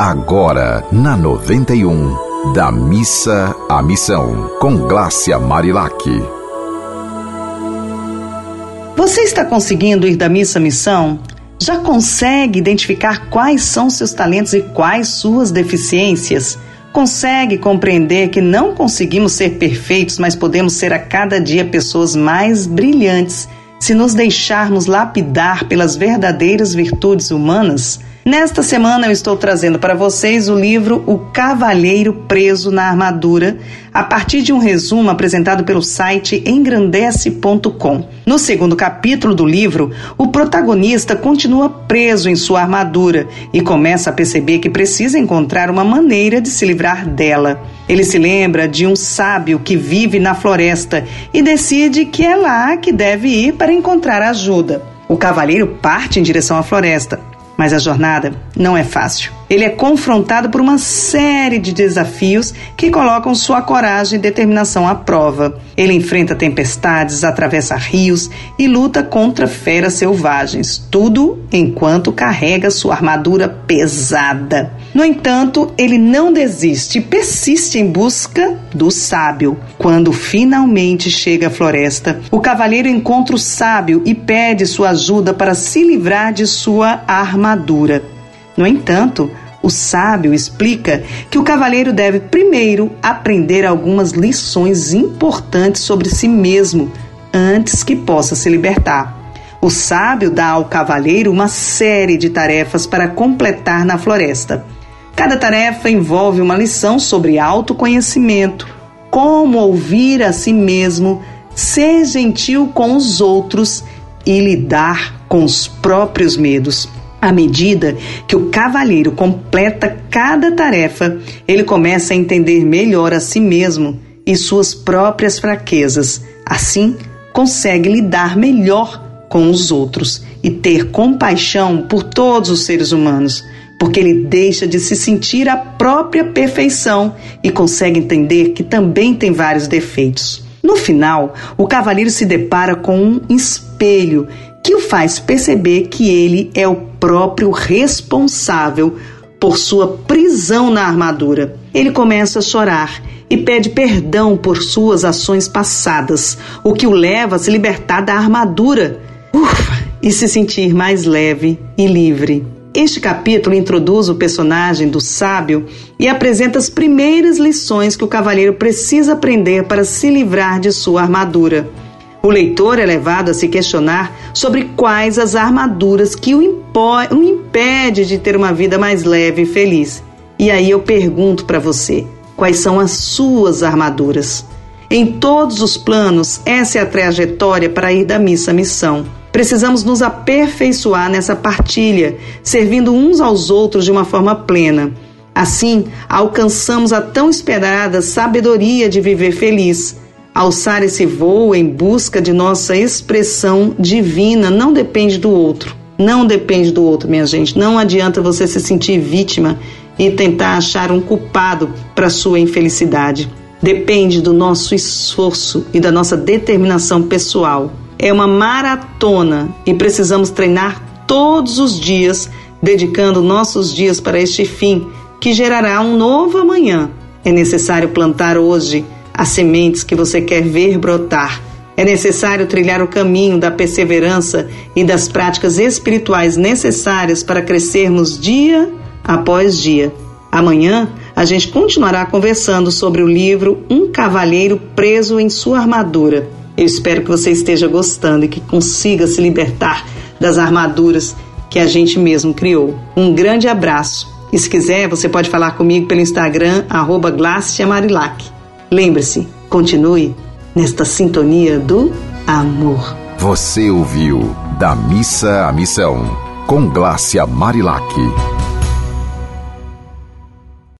agora na 91 da missa à missão com Glácia Marilac. Você está conseguindo ir da missa à missão? Já consegue identificar quais são seus talentos e quais suas deficiências? Consegue compreender que não conseguimos ser perfeitos, mas podemos ser a cada dia pessoas mais brilhantes se nos deixarmos lapidar pelas verdadeiras virtudes humanas? Nesta semana eu estou trazendo para vocês o livro O Cavalheiro Preso na Armadura, a partir de um resumo apresentado pelo site engrandece.com. No segundo capítulo do livro, o protagonista continua preso em sua armadura e começa a perceber que precisa encontrar uma maneira de se livrar dela. Ele se lembra de um sábio que vive na floresta e decide que é lá que deve ir para encontrar ajuda. O cavaleiro parte em direção à floresta, mas a jornada não é fácil. Ele é confrontado por uma série de desafios que colocam sua coragem e determinação à prova. Ele enfrenta tempestades, atravessa rios e luta contra feras selvagens, tudo enquanto carrega sua armadura pesada. No entanto, ele não desiste e persiste em busca do sábio. Quando finalmente chega à floresta, o cavaleiro encontra o sábio e pede sua ajuda para se livrar de sua armadura. No entanto, o sábio explica que o cavaleiro deve primeiro aprender algumas lições importantes sobre si mesmo antes que possa se libertar. O sábio dá ao cavaleiro uma série de tarefas para completar na floresta. Cada tarefa envolve uma lição sobre autoconhecimento, como ouvir a si mesmo, ser gentil com os outros e lidar com os próprios medos. À medida que o cavalheiro completa cada tarefa, ele começa a entender melhor a si mesmo e suas próprias fraquezas. Assim, consegue lidar melhor com os outros e ter compaixão por todos os seres humanos porque ele deixa de se sentir a própria perfeição e consegue entender que também tem vários defeitos. No final, o cavaleiro se depara com um espelho que o faz perceber que ele é o próprio responsável por sua prisão na armadura. Ele começa a chorar e pede perdão por suas ações passadas, o que o leva a se libertar da armadura Ufa, e se sentir mais leve e livre. Este capítulo introduz o personagem do sábio e apresenta as primeiras lições que o cavaleiro precisa aprender para se livrar de sua armadura. O leitor é levado a se questionar sobre quais as armaduras que o, o impede de ter uma vida mais leve e feliz. E aí eu pergunto para você, quais são as suas armaduras? Em todos os planos, essa é a trajetória para ir da missa à missão. Precisamos nos aperfeiçoar nessa partilha, servindo uns aos outros de uma forma plena. Assim, alcançamos a tão esperada sabedoria de viver feliz. Alçar esse voo em busca de nossa expressão divina não depende do outro. Não depende do outro, minha gente. Não adianta você se sentir vítima e tentar achar um culpado para sua infelicidade. Depende do nosso esforço e da nossa determinação pessoal é uma maratona e precisamos treinar todos os dias, dedicando nossos dias para este fim, que gerará um novo amanhã. É necessário plantar hoje as sementes que você quer ver brotar. É necessário trilhar o caminho da perseverança e das práticas espirituais necessárias para crescermos dia após dia. Amanhã a gente continuará conversando sobre o livro Um Cavalheiro Preso em Sua Armadura. Eu espero que você esteja gostando e que consiga se libertar das armaduras que a gente mesmo criou. Um grande abraço. E se quiser, você pode falar comigo pelo Instagram, arroba Lembre-se, continue nesta sintonia do amor. Você ouviu Da Missa à Missão, com Glácia Marilac.